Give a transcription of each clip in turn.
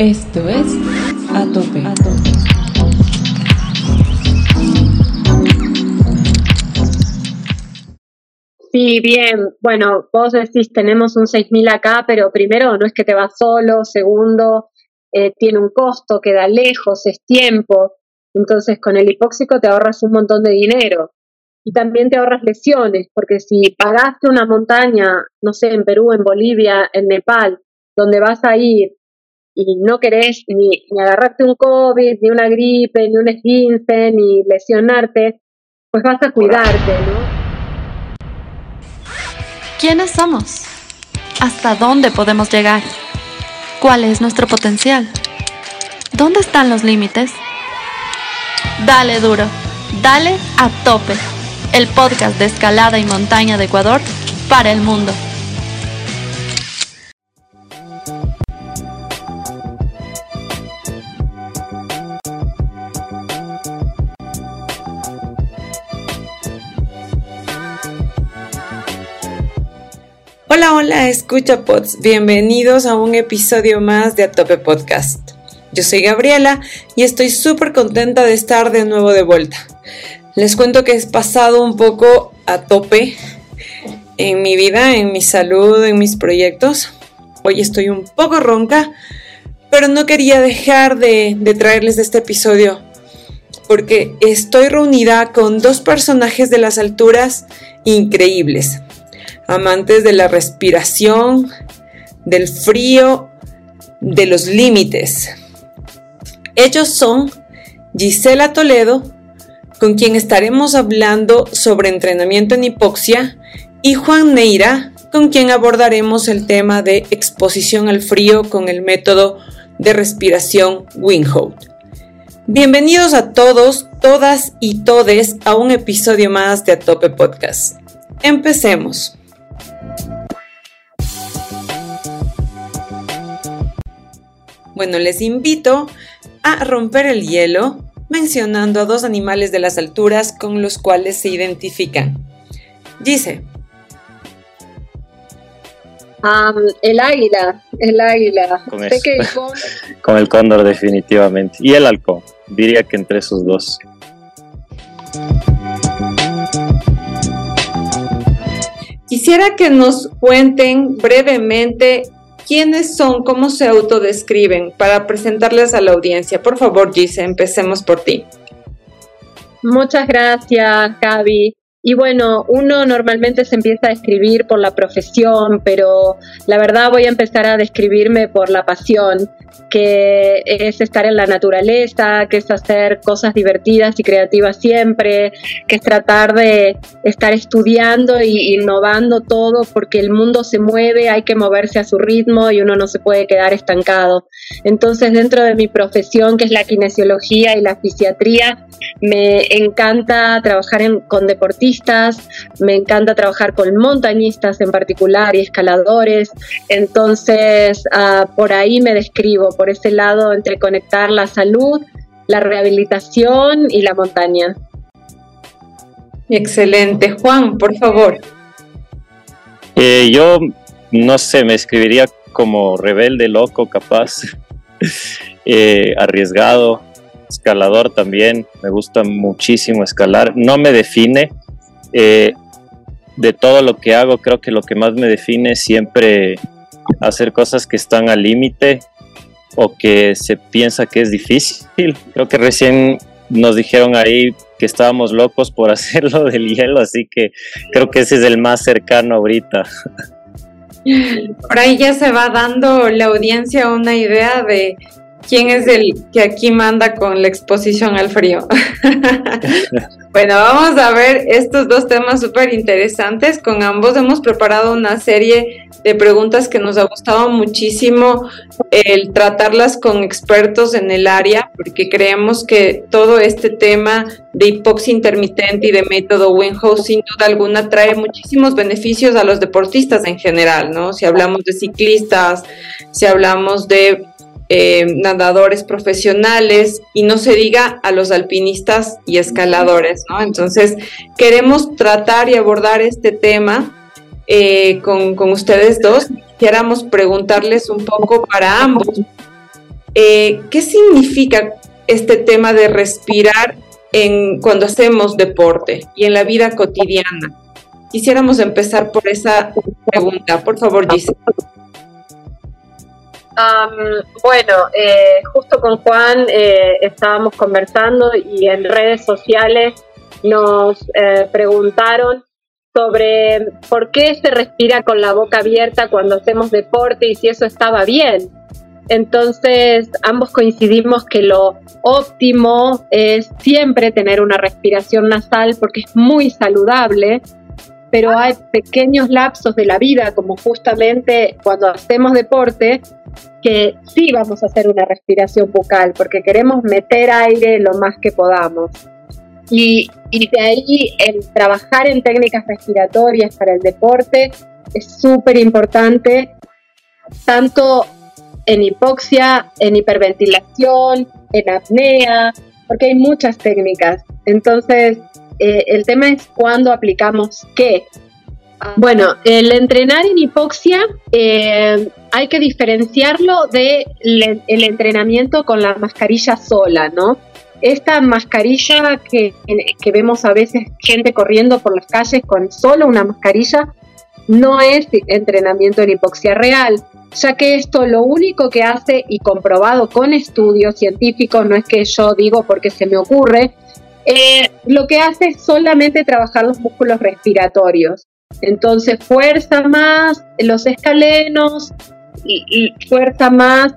Esto es A Tope. Sí, bien. Bueno, vos decís, tenemos un 6.000 acá, pero primero no es que te vas solo, segundo, eh, tiene un costo, queda lejos, es tiempo. Entonces, con el hipóxico te ahorras un montón de dinero. Y también te ahorras lesiones, porque si pagaste una montaña, no sé, en Perú, en Bolivia, en Nepal, donde vas a ir y no querés ni, ni agarrarte un COVID, ni una gripe, ni un esguince, ni lesionarte, pues vas a cuidarte, ¿no? ¿Quiénes somos? ¿Hasta dónde podemos llegar? ¿Cuál es nuestro potencial? ¿Dónde están los límites? Dale duro, dale a tope. El podcast de escalada y montaña de Ecuador para el mundo. Hola, hola, escucha pods. Bienvenidos a un episodio más de Atope Podcast. Yo soy Gabriela y estoy súper contenta de estar de nuevo de vuelta. Les cuento que he pasado un poco a tope en mi vida, en mi salud, en mis proyectos. Hoy estoy un poco ronca, pero no quería dejar de, de traerles este episodio porque estoy reunida con dos personajes de las alturas increíbles amantes de la respiración, del frío, de los límites. Ellos son Gisela Toledo, con quien estaremos hablando sobre entrenamiento en hipoxia, y Juan Neira, con quien abordaremos el tema de exposición al frío con el método de respiración Winghout. Bienvenidos a todos, todas y todes a un episodio más de Atope Podcast. Empecemos. Bueno, les invito a romper el hielo mencionando a dos animales de las alturas con los cuales se identifican. Dice. el águila, el águila. Con, con el cóndor definitivamente. Y el halcón. Diría que entre esos dos. Quisiera que nos cuenten brevemente quiénes son, cómo se autodescriben para presentarles a la audiencia. Por favor, Gise, empecemos por ti. Muchas gracias, Gaby. Y bueno, uno normalmente se empieza a describir por la profesión, pero la verdad voy a empezar a describirme por la pasión que es estar en la naturaleza, que es hacer cosas divertidas y creativas siempre, que es tratar de estar estudiando e innovando todo porque el mundo se mueve, hay que moverse a su ritmo y uno no se puede quedar estancado. Entonces, dentro de mi profesión, que es la kinesiología y la fisiatría, me encanta trabajar con deportistas, me encanta trabajar con montañistas en particular y escaladores. Entonces, ah, por ahí me describo por ese lado entre conectar la salud, la rehabilitación y la montaña. Excelente. Juan, por favor. Eh, yo no sé, me escribiría como rebelde, loco, capaz, eh, arriesgado, escalador también. Me gusta muchísimo escalar. No me define. Eh, de todo lo que hago, creo que lo que más me define es siempre hacer cosas que están al límite o que se piensa que es difícil. Creo que recién nos dijeron ahí que estábamos locos por hacerlo del hielo, así que creo que ese es el más cercano ahorita. Por ahí ya se va dando la audiencia una idea de quién es el que aquí manda con la exposición al frío. bueno, vamos a ver estos dos temas súper interesantes. Con ambos hemos preparado una serie de preguntas que nos ha gustado muchísimo el tratarlas con expertos en el área, porque creemos que todo este tema de hipoxia intermitente y de método Winghouse sin duda alguna trae muchísimos beneficios a los deportistas en general, ¿no? Si hablamos de ciclistas, si hablamos de eh, nadadores profesionales y no se diga a los alpinistas y escaladores, ¿no? Entonces, queremos tratar y abordar este tema eh, con, ustedes dos. Quisiéramos preguntarles un poco para ambos. Eh, ¿Qué significa este tema de respirar en, cuando hacemos deporte y en la vida cotidiana? Quisiéramos empezar por esa pregunta. Por favor, Gisela. Bueno, eh, justo con Juan eh, estábamos conversando y en redes sociales nos eh, preguntaron sobre por qué se respira con la boca abierta cuando hacemos deporte y si eso estaba bien. Entonces, ambos coincidimos que lo óptimo es siempre tener una respiración nasal porque es muy saludable, pero hay pequeños lapsos de la vida, como justamente cuando hacemos deporte, que sí vamos a hacer una respiración bucal porque queremos meter aire lo más que podamos. Y, y de ahí el trabajar en técnicas respiratorias para el deporte es súper importante, tanto en hipoxia, en hiperventilación, en apnea, porque hay muchas técnicas. Entonces, eh, el tema es cuándo aplicamos qué. Bueno, el entrenar en hipoxia eh, hay que diferenciarlo del de el entrenamiento con la mascarilla sola, ¿no? Esta mascarilla que, que vemos a veces gente corriendo por las calles con solo una mascarilla no es entrenamiento en hipoxia real ya que esto lo único que hace y comprobado con estudios científicos, no es que yo digo porque se me ocurre, eh, lo que hace es solamente trabajar los músculos respiratorios. Entonces fuerza más los escalenos, y, fuerza más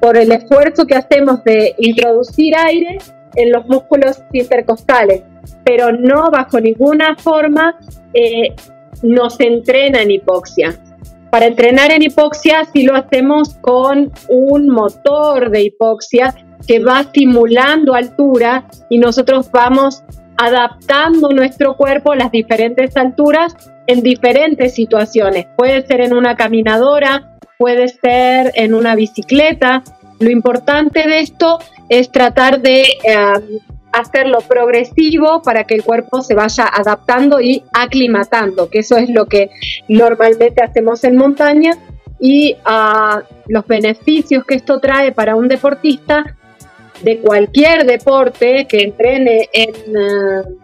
por el esfuerzo que hacemos de introducir aire en los músculos intercostales, pero no bajo ninguna forma eh, nos entrena en hipoxia. Para entrenar en hipoxia sí lo hacemos con un motor de hipoxia que va simulando altura y nosotros vamos adaptando nuestro cuerpo a las diferentes alturas en diferentes situaciones. Puede ser en una caminadora, puede ser en una bicicleta. Lo importante de esto es tratar de eh, hacerlo progresivo para que el cuerpo se vaya adaptando y aclimatando, que eso es lo que normalmente hacemos en montaña y uh, los beneficios que esto trae para un deportista de cualquier deporte que entrene en, uh,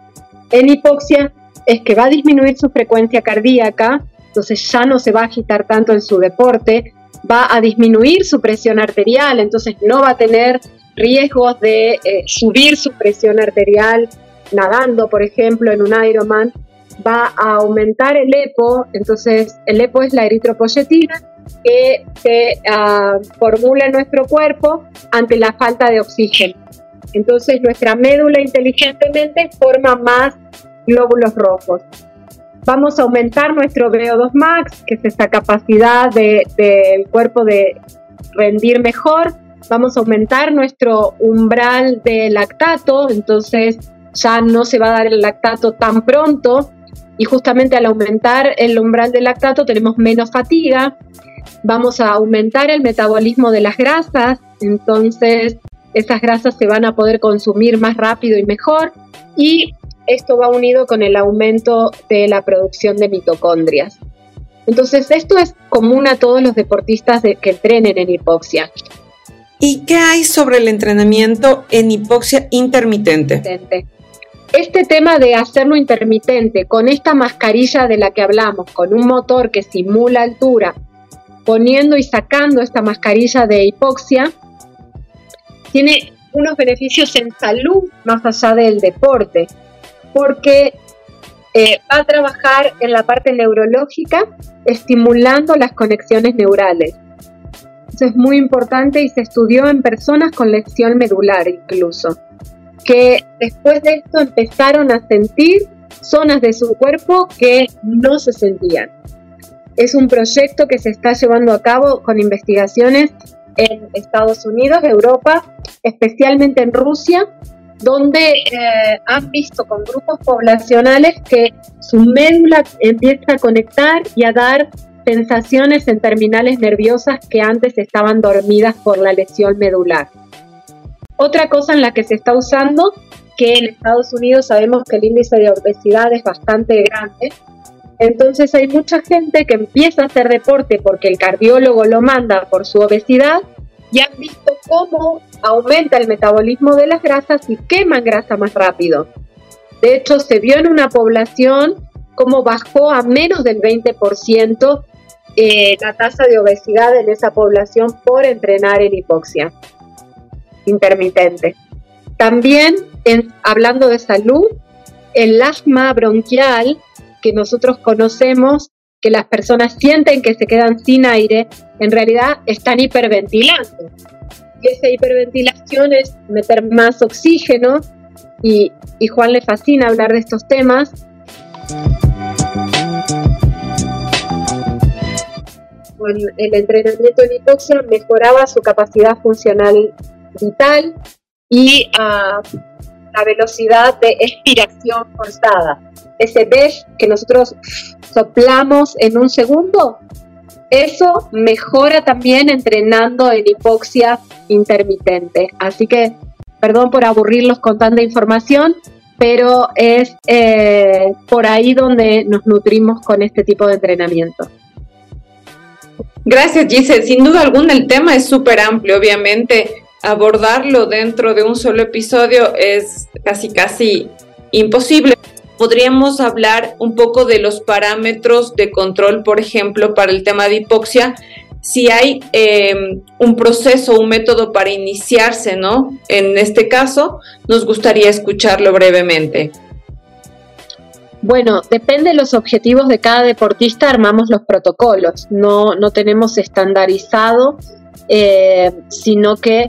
en hipoxia es que va a disminuir su frecuencia cardíaca, entonces ya no se va a agitar tanto en su deporte, va a disminuir su presión arterial, entonces no va a tener riesgos de eh, subir su presión arterial nadando, por ejemplo, en un Ironman, va a aumentar el EPO, entonces el EPO es la eritropoyetina que se uh, formula en nuestro cuerpo ante la falta de oxígeno. Entonces nuestra médula inteligentemente forma más glóbulos rojos. Vamos a aumentar nuestro VO2 max, que es esa capacidad del de, cuerpo de rendir mejor, vamos a aumentar nuestro umbral de lactato, entonces ya no se va a dar el lactato tan pronto. Y justamente al aumentar el umbral de lactato tenemos menos fatiga, vamos a aumentar el metabolismo de las grasas, entonces esas grasas se van a poder consumir más rápido y mejor. Y esto va unido con el aumento de la producción de mitocondrias. Entonces esto es común a todos los deportistas que entrenen en hipoxia. ¿Y qué hay sobre el entrenamiento en hipoxia intermitente? Este tema de hacerlo intermitente con esta mascarilla de la que hablamos, con un motor que simula altura, poniendo y sacando esta mascarilla de hipoxia, tiene unos beneficios en salud más allá del deporte, porque eh, va a trabajar en la parte neurológica, estimulando las conexiones neurales es muy importante y se estudió en personas con lesión medular incluso, que después de esto empezaron a sentir zonas de su cuerpo que no se sentían. Es un proyecto que se está llevando a cabo con investigaciones en Estados Unidos, Europa, especialmente en Rusia, donde eh, han visto con grupos poblacionales que su médula empieza a conectar y a dar sensaciones en terminales nerviosas que antes estaban dormidas por la lesión medular. Otra cosa en la que se está usando, que en Estados Unidos sabemos que el índice de obesidad es bastante grande, entonces hay mucha gente que empieza a hacer deporte porque el cardiólogo lo manda por su obesidad y han visto cómo aumenta el metabolismo de las grasas y queman grasa más rápido. De hecho, se vio en una población cómo bajó a menos del 20% eh, la tasa de obesidad en esa población por entrenar en hipoxia intermitente. También, hablando de salud, el asma bronquial que nosotros conocemos, que las personas sienten que se quedan sin aire, en realidad están hiperventilando. Y esa hiperventilación es meter más oxígeno y, y Juan le fascina hablar de estos temas. Con el entrenamiento en hipoxia mejoraba su capacidad funcional vital y uh, la velocidad de expiración forzada. Ese beige que nosotros soplamos en un segundo, eso mejora también entrenando en hipoxia intermitente. Así que, perdón por aburrirlos con tanta información, pero es eh, por ahí donde nos nutrimos con este tipo de entrenamiento. Gracias, Giselle. Sin duda alguna, el tema es súper amplio, obviamente abordarlo dentro de un solo episodio es casi casi imposible. Podríamos hablar un poco de los parámetros de control, por ejemplo, para el tema de hipoxia, si hay em, un proceso, un método para iniciarse, ¿no? En este caso, nos gustaría escucharlo brevemente. Bueno, depende de los objetivos de cada deportista, armamos los protocolos. No, no tenemos estandarizado, eh, sino que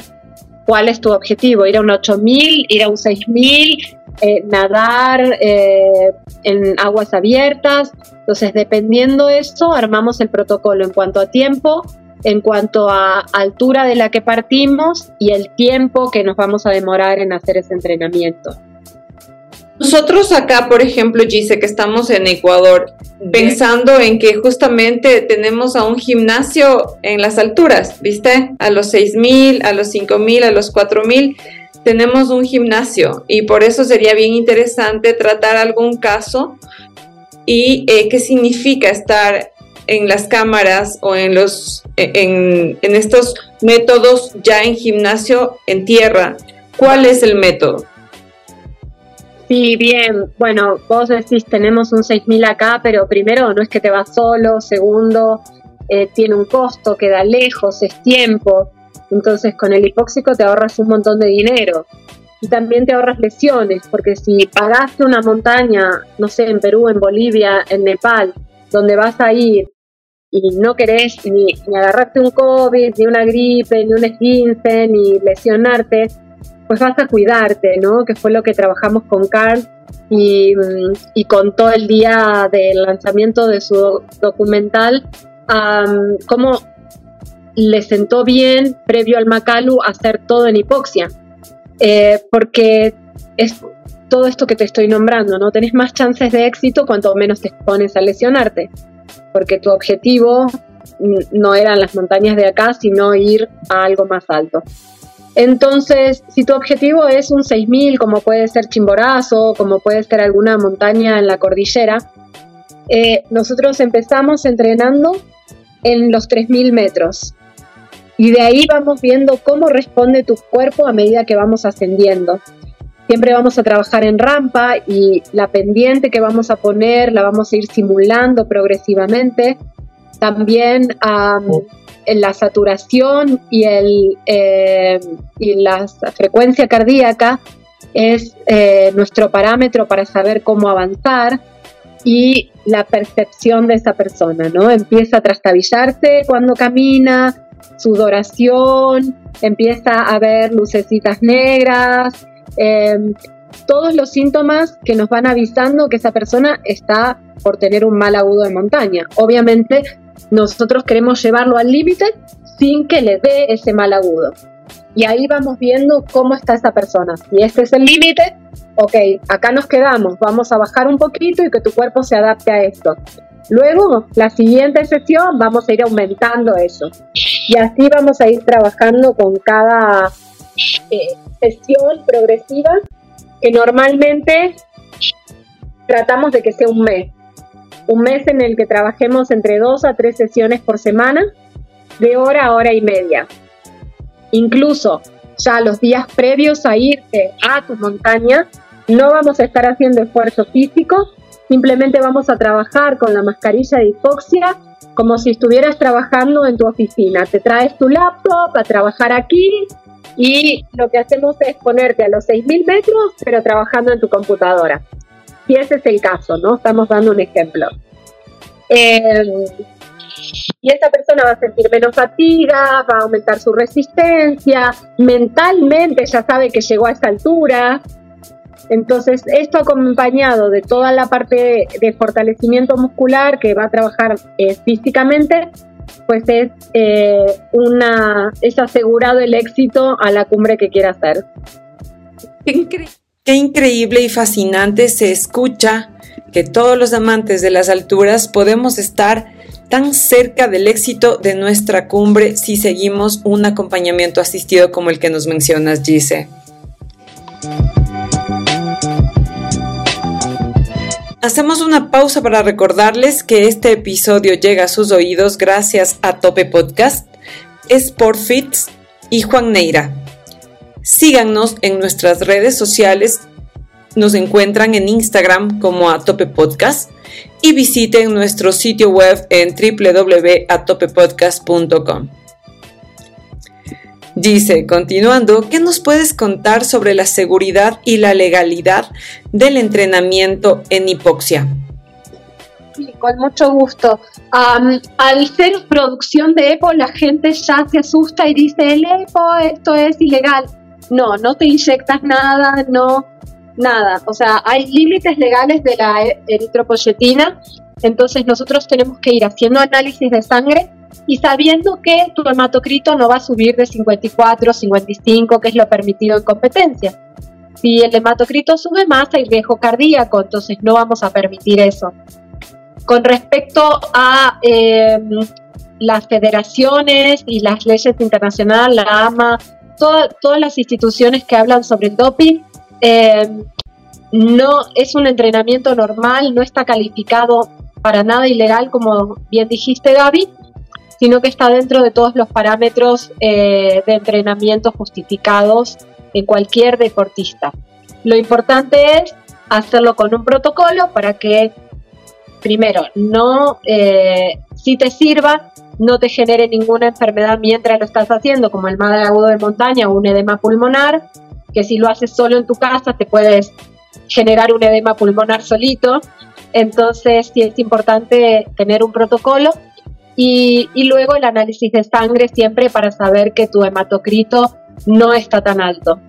cuál es tu objetivo, ir a un 8000, ir a un 6000, eh, nadar eh, en aguas abiertas. Entonces, dependiendo de eso, armamos el protocolo en cuanto a tiempo, en cuanto a altura de la que partimos y el tiempo que nos vamos a demorar en hacer ese entrenamiento. Nosotros acá, por ejemplo, Gise, que estamos en Ecuador, pensando en que justamente tenemos a un gimnasio en las alturas, ¿viste? A los 6.000, a los 5.000, a los 4.000, tenemos un gimnasio y por eso sería bien interesante tratar algún caso y eh, qué significa estar en las cámaras o en los en, en estos métodos ya en gimnasio en tierra. ¿Cuál es el método? Sí, bien. Bueno, vos decís, tenemos un 6.000 acá, pero primero no es que te vas solo, segundo, eh, tiene un costo, queda lejos, es tiempo. Entonces con el hipóxico te ahorras un montón de dinero. Y también te ahorras lesiones, porque si pagaste una montaña, no sé, en Perú, en Bolivia, en Nepal, donde vas a ir y no querés ni, agarrarte un COVID, ni una gripe, ni un esguince, ni lesionarte, pues vas a cuidarte, ¿no? Que fue lo que trabajamos con Carl y, mm, y contó el día del lanzamiento de su documental cómo le sentó bien previo al Macalu hacer todo en hipoxia, eh, porque es todo esto que te estoy nombrando, ¿no? Tenés más chances de éxito cuanto menos te expones a lesionarte, porque tu objetivo no eran las montañas de acá, sino ir a algo más alto. Entonces, si tu objetivo es un 6000, como puede ser Chimborazo, como puede ser alguna montaña en la cordillera, eh, nosotros empezamos entrenando en los 3000 metros. Y de ahí vamos viendo cómo responde tu cuerpo a medida que vamos ascendiendo. Siempre vamos a trabajar en rampa y la pendiente que vamos a poner la vamos a ir simulando progresivamente. También la saturación y, el, eh, y la frecuencia cardíaca es eh, nuestro parámetro para saber cómo avanzar y la percepción de esa persona, ¿no? Empieza a trastabillarse cuando camina, sudoración, empieza a ver lucecitas negras, em, todos los síntomas que nos van avisando que esa persona está por tener un mal agudo de montaña. Obviamente nosotros queremos llevarlo al límite sin que le dé ese mal agudo. Y ahí vamos viendo cómo está esa persona. Si este es el límite, ok, acá nos quedamos, vamos a bajar un poquito y que tu cuerpo se adapte a esto. Luego, la siguiente sesión, vamos a ir aumentando eso. Y así vamos a ir trabajando con cada eh, sesión progresiva, que normalmente tratamos de que sea un mes un mes en el que trabajemos entre dos a tres sesiones por semana, de hora a hora y media. incluso ya los días previos a irte a tu montaña, no vamos a estar haciendo esfuerzo físico, simplemente vamos a trabajar con la mascarilla de hipoxia como si estuvieras trabajando en tu oficina. Te traes tu laptop a trabajar aquí y lo que hacemos es ponerte a los 6.000 metros, pero trabajando en tu computadora. Si ese es el caso, ¿no? Estamos dando un ejemplo. Eh, y esa persona va a sentir menos fatiga, va a aumentar su resistencia, mentalmente ya sabe que llegó a esta altura. Entonces, esto acompañado de toda la parte de, fortalecimiento muscular que va a trabajar eh, físicamente, pues es, eh, una, es asegurado el éxito a la cumbre que quiera hacer. Qué increíble y fascinante se escucha que todos los amantes de las alturas podemos estar tan cerca del éxito de nuestra cumbre si seguimos un acompañamiento asistido como el que nos mencionas, Gise. Hacemos una pausa para recordarles que este episodio llega a sus oídos gracias a Tope Podcast, Sportfits y Juan Neira. Síganos en nuestras redes sociales nos encuentran en Instagram como a Tope Podcast y visiten nuestro sitio web en www.atopepodcast.com. Dice, continuando, ¿qué nos puedes contar sobre la seguridad y la legalidad del entrenamiento en hipoxia? Sí, con mucho gusto. al ser producción de EPO, la gente ya se asusta y dice, el EPO, esto es ilegal. No, no te inyectas nada, no, nada. O sea, hay límites legales de la e-, eritropoyetina, entonces nosotros tenemos que ir haciendo análisis de sangre y sabiendo que tu hematocrito no va a subir de 54, 55, que es lo permitido en competencia. Si el hematocrito sube más, hay riesgo cardíaco, entonces no vamos a permitir eso. Con respecto a em, las federaciones y las leyes internacionales, la AMA, todas las instituciones que hablan sobre el doping, eh, no es un entrenamiento normal, no está calificado para nada ilegal, como bien dijiste Gaby, sino que está dentro de todos los parámetros eh, de entrenamiento justificados en cualquier deportista. Lo importante es hacerlo con un protocolo para que, primero, no, eh, si te sirva, no te genere ninguna enfermedad mientras lo estás haciendo, como el mal agudo de montaña o un edema pulmonar, que si lo haces solo en tu casa te puedes generar un edema pulmonar solito. Entonces sí es importante tener un protocolo y, luego el análisis de sangre siempre para saber que tu hematocrito no está tan alto.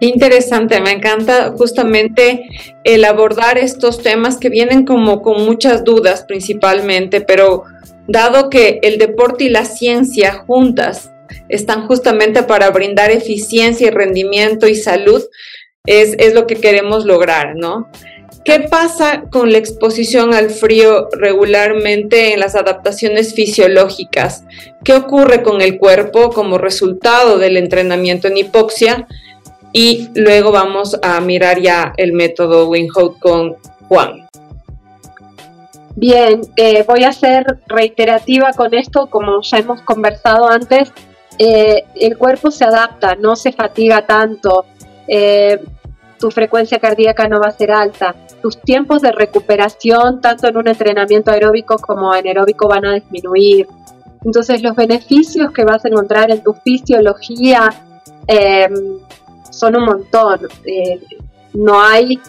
Interesante, me encanta justamente el abordar estos temas que vienen como con muchas dudas principalmente, pero dado que el deporte y la ciencia juntas están justamente para brindar eficiencia y rendimiento y salud, es, es lo que queremos lograr, ¿no? ¿Qué pasa con la exposición al frío regularmente en las adaptaciones fisiológicas? ¿Qué ocurre con el cuerpo como resultado del entrenamiento en hipoxia? Y luego vamos a mirar ya el método Winghout con Juan. Bien, eh, voy a ser reiterativa con esto, como ya hemos conversado antes. Eh, el cuerpo se adapta, no se fatiga tanto, eh, tu frecuencia cardíaca no va a ser alta, tus tiempos de recuperación, tanto en un entrenamiento aeróbico como anaeróbico, van a disminuir. Entonces los beneficios que vas a encontrar en tu fisiología eh, son un montón. no hay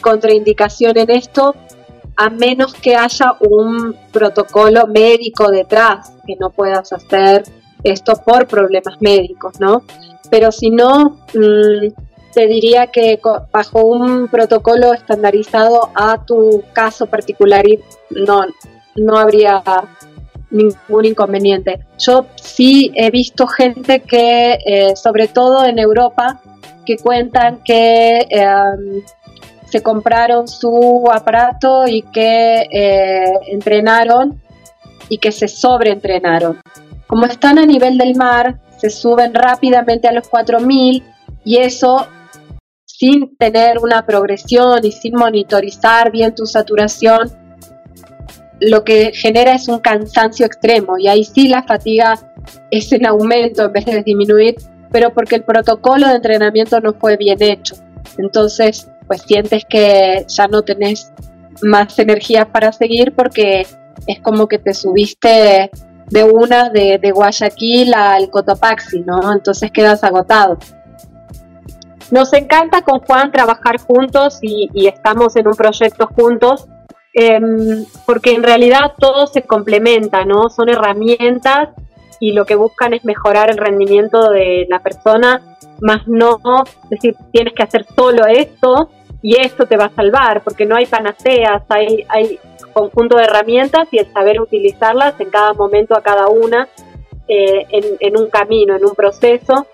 contraindicación en esto a menos que haya un protocolo médico detrás que no puedas hacer esto por problemas médicos, ¿no? Pero si no, mm, te diría que bajo un protocolo estandarizado a tu caso particular no, no habría ningún inconveniente. Yo sí he visto gente que, eh, sobre todo en Europa, que cuentan que em, se compraron su aparato y que eh, entrenaron y que se sobreentrenaron. Como están a nivel del mar, se suben rápidamente a los 4000 y eso sin tener una progresión y sin monitorizar bien tu saturación, lo que genera es un cansancio extremo y ahí sí la fatiga es en aumento en vez de disminuir, pero porque el protocolo de entrenamiento no fue bien hecho. Entonces, pues sientes que ya no tenés más energías para seguir porque es como que te subiste de una de, de Guayaquil al Cotopaxi, ¿no? Entonces quedas agotado. Nos encanta con Juan trabajar juntos y, estamos en un proyecto juntos em, porque en realidad todo se complementa, ¿no? Son herramientas y lo que buscan es mejorar el rendimiento de la persona, más no decir tienes que hacer solo esto y esto te va a salvar, porque no hay panaceas, hay, hay conjunto de herramientas y el saber utilizarlas en cada momento a cada una, eh, en, un camino, en un proceso.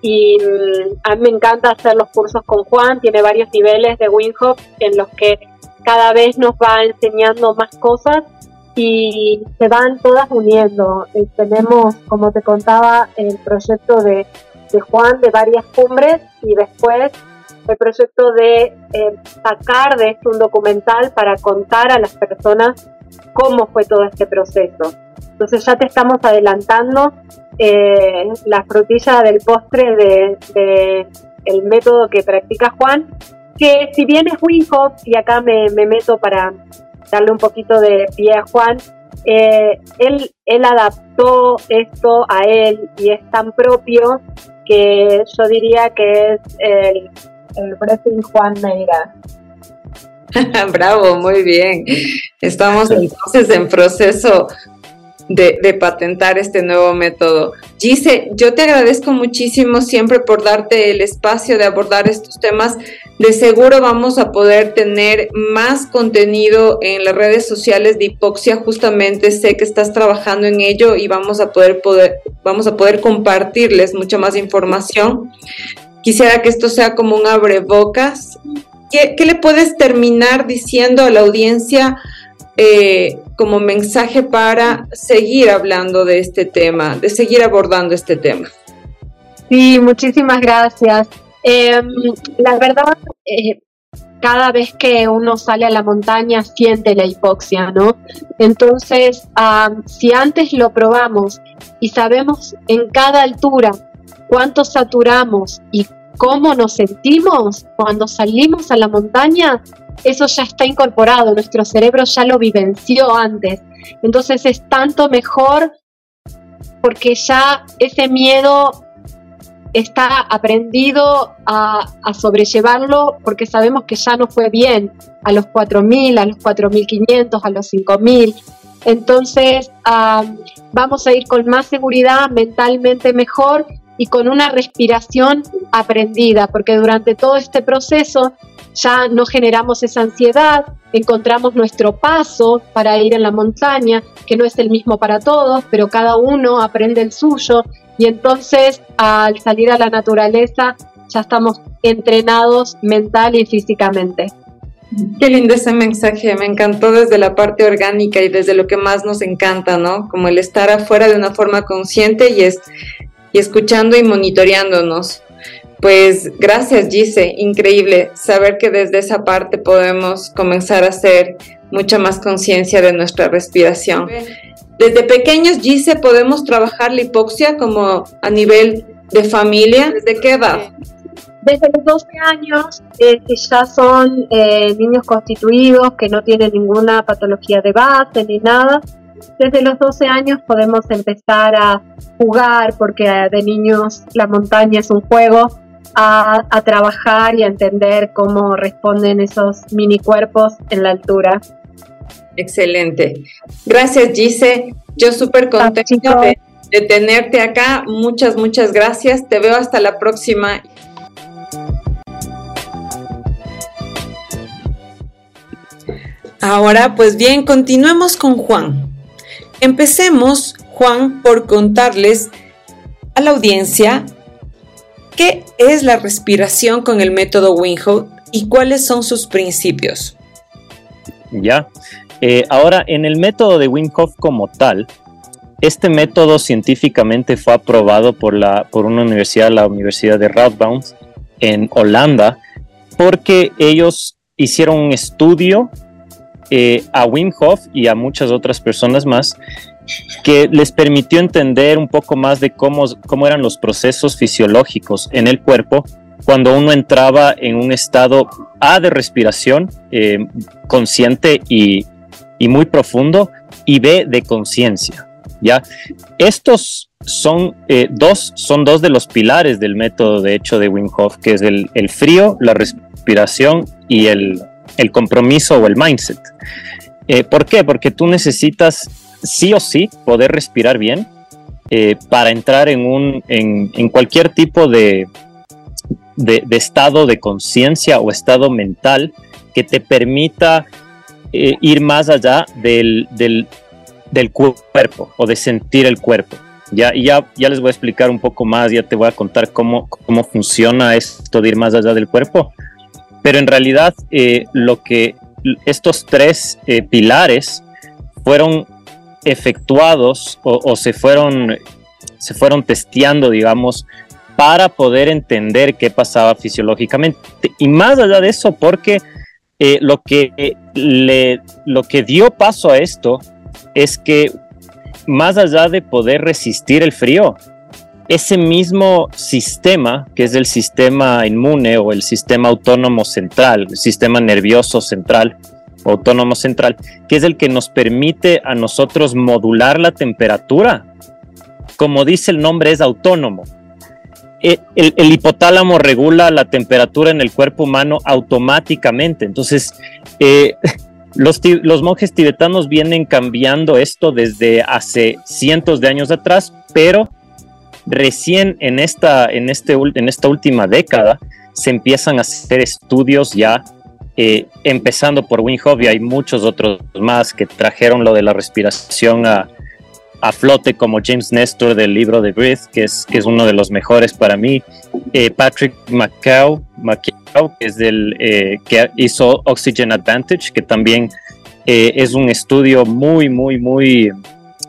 Y mm, a mí me encanta hacer los cursos con Juan, tiene varios niveles de WinHop en los que cada vez nos va enseñando más cosas y se van todas uniendo. Eh, tenemos, como te contaba, el proyecto de, de Juan de varias cumbres y después el proyecto de eh, sacar de esto un documental para contar a las personas cómo fue todo este proceso. Entonces ya te estamos adelantando eh, la frutilla del postre de, el método que practica Juan, que si bien es Winhoff, y acá me, meto para darle un poquito de pie a Juan, eh, él, él adaptó esto a él y es tan propio que yo diría que es el el Breathing Juan Neira. Bravo, muy bien. Estamos entonces en proceso de, patentar este nuevo método. Gise, yo te agradezco muchísimo siempre por darte el espacio de abordar estos temas. De seguro vamos a poder tener más contenido en las redes sociales de hipoxia. Justamente sé que estás trabajando en ello y vamos a poder, poder, vamos a poder compartirles mucha más información. Quisiera que esto sea como un abrebocas. ¿Qué, qué le puedes terminar diciendo a la audiencia eh, como mensaje para seguir hablando de este tema, de seguir abordando este tema? Sí, muchísimas gracias. Em, la verdad, eh, cada vez que uno sale a la montaña siente la hipoxia, ¿no? Entonces, si antes lo probamos y sabemos en cada altura cuánto saturamos y cómo nos sentimos cuando salimos a la montaña, eso ya está incorporado, nuestro cerebro ya lo vivenció antes. Entonces es tanto mejor porque ya ese miedo está aprendido a, sobrellevarlo porque sabemos que ya no fue bien a los 4.000, a los 4.500, a los 5.000. Entonces vamos a ir con más seguridad, mentalmente mejor y con una respiración aprendida, porque durante todo este proceso ya no generamos esa ansiedad, encontramos nuestro paso para ir en la montaña, que no es el mismo para todos, pero cada uno aprende el suyo y entonces al salir a la naturaleza ya estamos entrenados mental y físicamente. Qué lindo ese mensaje, me encantó desde la parte orgánica y desde lo que más nos encanta, ¿no? Como el estar afuera de una forma consciente y es y escuchando y monitoreándonos. Pues gracias Gise, increíble saber que desde esa parte podemos comenzar a hacer mucha más conciencia de nuestra respiración. Desde pequeños Gise podemos trabajar la hipoxia como a nivel de familia. ¿Desde qué edad? Desde los 12 años, eh, que ya son eh, niños constituidos, que no tienen ninguna patología de base ni nada, desde los 12 años podemos empezar a jugar, porque de niños la montaña es un juego, a, trabajar y a entender cómo responden esos mini cuerpos en la altura. Excelente. Gracias, Gise. Yo súper contento de, de tenerte acá. Muchas, muchas gracias. Te veo hasta la próxima. Ahora, pues bien, continuemos con Juan. Empecemos, Juan, por contarles a la audiencia qué es la respiración con el método Winghoff y cuáles son sus principios. Ya, eh, ahora en el método de Winghoff como tal, este método científicamente fue aprobado por, la, por una universidad, la Universidad de Radboud en Holanda, porque ellos hicieron un estudio eh, a Wim Hof y a muchas otras personas más que les permitió entender un poco más de cómo, cómo eran los procesos fisiológicos en el cuerpo cuando uno entraba en un estado A de respiración eh, consciente y, y, muy profundo y B de conciencia. ¿ya? Estos son, eh, dos, son dos de los pilares del método de hecho de Wim Hof, que es el, el frío, la respiración y el, el compromiso o el mindset. Eh, ¿Por qué? Porque tú necesitas sí o sí poder respirar bien eh, para entrar en, un, en, cualquier tipo de, de, estado de conciencia o estado mental que te permita eh, ir más allá del, del, del, cuerpo o de sentir el cuerpo. Ya, ya, ya les voy a explicar un poco más, ya te voy a contar cómo, cómo funciona esto de ir más allá del cuerpo. Pero en realidad lo que estos tres eh, pilares fueron efectuados o, se, fueron, se fueron testeando, digamos, para poder entender qué pasaba fisiológicamente. Y más allá de eso, porque eh, lo, que, lo que dio paso a esto es que más allá de poder resistir el frío, ese mismo sistema, que es el sistema inmune o el sistema autónomo central, el sistema nervioso central, autónomo central, que es el que nos permite a nosotros modular la temperatura. Como dice el nombre, es autónomo. Eh, el, hipotálamo regula la temperatura en el cuerpo humano automáticamente. Entonces, eh, los monjes tibetanos vienen cambiando esto desde hace cientos de años atrás, pero recién en esta, en, este, en esta última década se empiezan a hacer estudios ya, eh, empezando por Wim Hof y hay muchos otros más que trajeron lo de la respiración a, a flote, como James Nestor del libro de Breath, que es, es uno de los mejores para mí, eh, Patrick McCow, que es del eh, que hizo Oxygen Advantage, que también es un estudio muy, muy, muy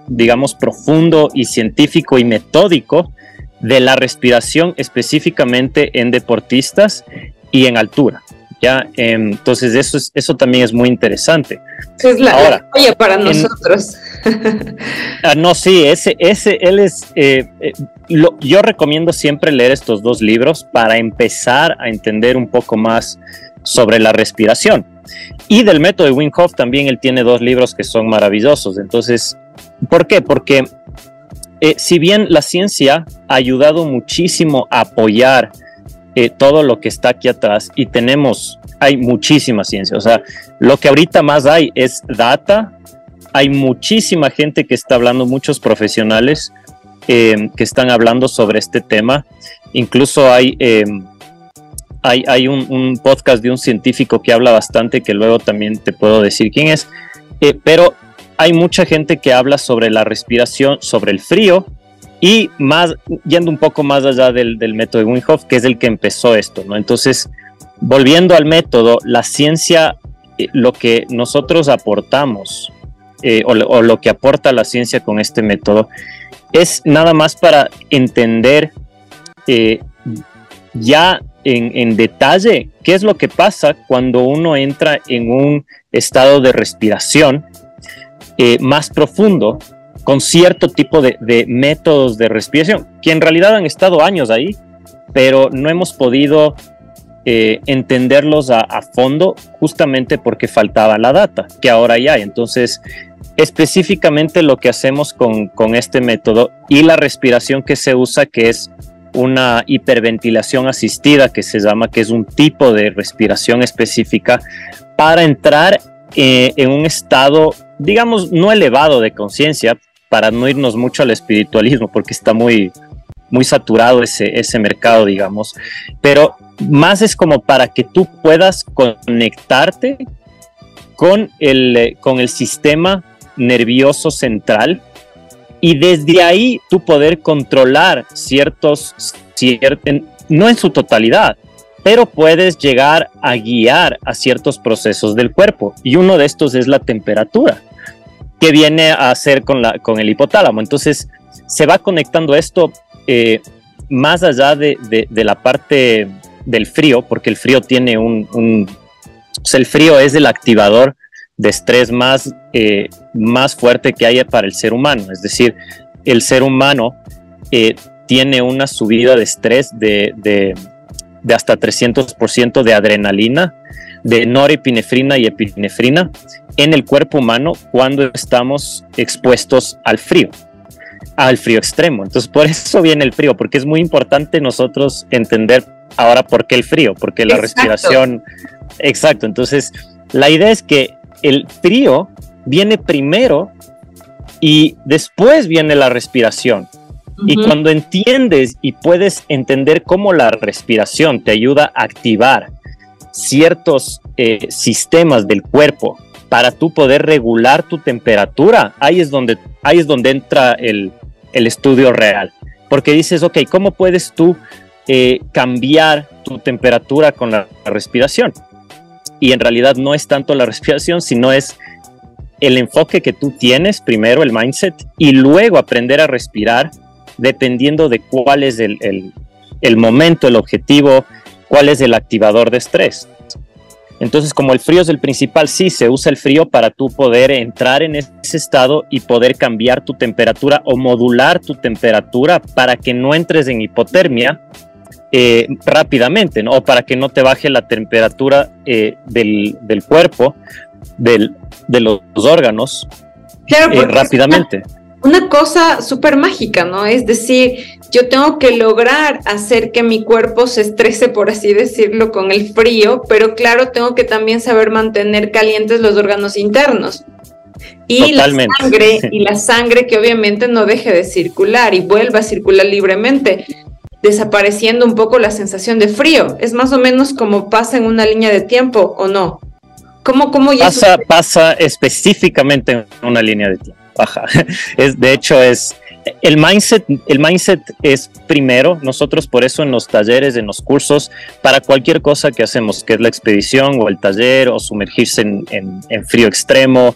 digamos, profundo y científico y metódico de la respiración específicamente en deportistas y en altura. ¿ya? Em, entonces eso, es, eso también es muy interesante. Es la Ahora, para nosotros. Ah, no, sí, ese, ese, él es, eh, eh, yo recomiendo siempre leer estos dos libros para empezar a entender un poco más sobre la respiración. Y del método de Wim Hof también él tiene dos libros que son maravillosos. Entonces, ¿Por qué? Porque eh, si bien la ciencia ha ayudado muchísimo a apoyar eh, todo lo que está aquí atrás y tenemos, hay muchísima ciencia, o sea, lo que ahorita más hay es data, hay muchísima gente que está hablando, muchos profesionales eh, que están hablando sobre este tema, incluso hay... hay, hay un, un, podcast de un científico que habla bastante, que luego también te puedo decir quién es, pero hay mucha gente que habla sobre la respiración, sobre el frío y más, yendo un poco más allá del, método de Wim Hof, que es el que empezó esto, ¿no? Entonces, volviendo al método, la ciencia, eh, lo que nosotros aportamos eh, o, lo que aporta la ciencia con este método es nada más para entender eh, ya en, detalle qué es lo que pasa cuando uno entra en un estado de respiración eh, más profundo con cierto tipo de, métodos de respiración, que en realidad han estado años ahí, pero no hemos podido eh, entenderlos a, fondo justamente porque faltaba la data, que ahora ya hay. Entonces, específicamente lo que hacemos con, con este método y la respiración que se usa, que es una hiperventilación asistida, que se llama, que es un tipo de respiración específica para entrar eh, en un estado, digamos, no elevado de conciencia, para no irnos mucho al espiritualismo, porque está muy, muy saturado ese, ese mercado, digamos, pero más es como para que tú puedas conectarte con el, eh, con el sistema nervioso central y desde ahí tú poder controlar ciertos, no en su totalidad, pero puedes llegar a guiar a ciertos procesos del cuerpo y uno de estos es la temperatura que viene a hacer con, la, con el hipotálamo. Entonces se va conectando esto eh, más allá de, la parte del frío, porque el frío tiene un, el frío es el activador de estrés más, eh, más fuerte que haya para el ser humano. Es decir, el ser humano eh, tiene una subida de estrés de, de, de hasta 300% de adrenalina, de norepinefrina y epinefrina en el cuerpo humano cuando estamos expuestos al frío al frío extremo. Entonces, por eso viene el frío, porque es muy importante nosotros entender ahora por qué el frío, porque la respiración. Exacto. Entonces, la idea es que el frío viene primero y después viene la respiración. Y cuando entiendes y puedes entender cómo la respiración te ayuda a activar ciertos eh, sistemas del cuerpo para tú poder regular tu temperatura, ahí es donde, ahí es donde entra el, el estudio real. Porque dices, ok, ¿cómo puedes tú eh, cambiar tu temperatura con la, respiración? Y en realidad no es tanto la respiración, sino es el enfoque que tú tienes, primero el mindset, y luego aprender a respirar dependiendo de cuál es el, el momento, el objetivo, cuál es el activador de estrés. Entonces, como el frío es el principal, sí, se usa el frío para tú poder entrar en ese estado y poder cambiar tu temperatura o modular tu temperatura para que no entres en hipotermia eh, rápidamente, ¿no? O para que no te baje la temperatura eh, del, cuerpo, del, de los órganos eh, rápidamente una cosa súper mágica, ¿no? Es decir, yo tengo que lograr hacer que mi cuerpo se estrese, por así decirlo, con el frío, pero claro, tengo que también saber mantener calientes los órganos internos. Y la sangre, y la sangre que obviamente no deje de circular y vuelva a circular libremente, desapareciendo un poco la sensación de frío. Es más o menos como pasa en una línea de tiempo, ¿o no? ¿Cómo, cómo ya pasa, pasa específicamente en una línea de tiempo. Es, de hecho, es el mindset, el mindset es primero, nosotros por eso en los talleres, en los cursos, para cualquier cosa que hacemos, que es la expedición o el taller o sumergirse en, frío extremo,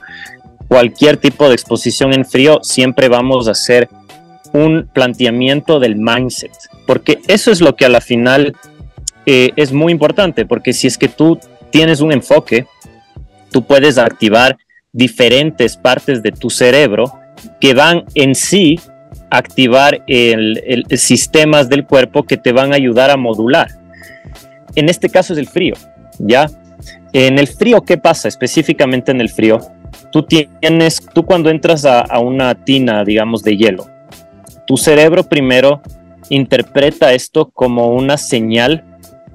cualquier tipo de exposición en frío, siempre vamos a hacer un planteamiento del mindset, porque eso es lo que a la final eh, es muy importante, porque si es que tú tienes un enfoque, tú puedes activar diferentes partes de tu cerebro que van en sí a activar el, sistemas del cuerpo que te van a ayudar a modular. En este caso es el frío, ¿ya? En el frío, ¿qué pasa específicamente en el frío? Tú tienes, tú cuando entras a, una tina, digamos, de hielo, tu cerebro primero interpreta esto como una señal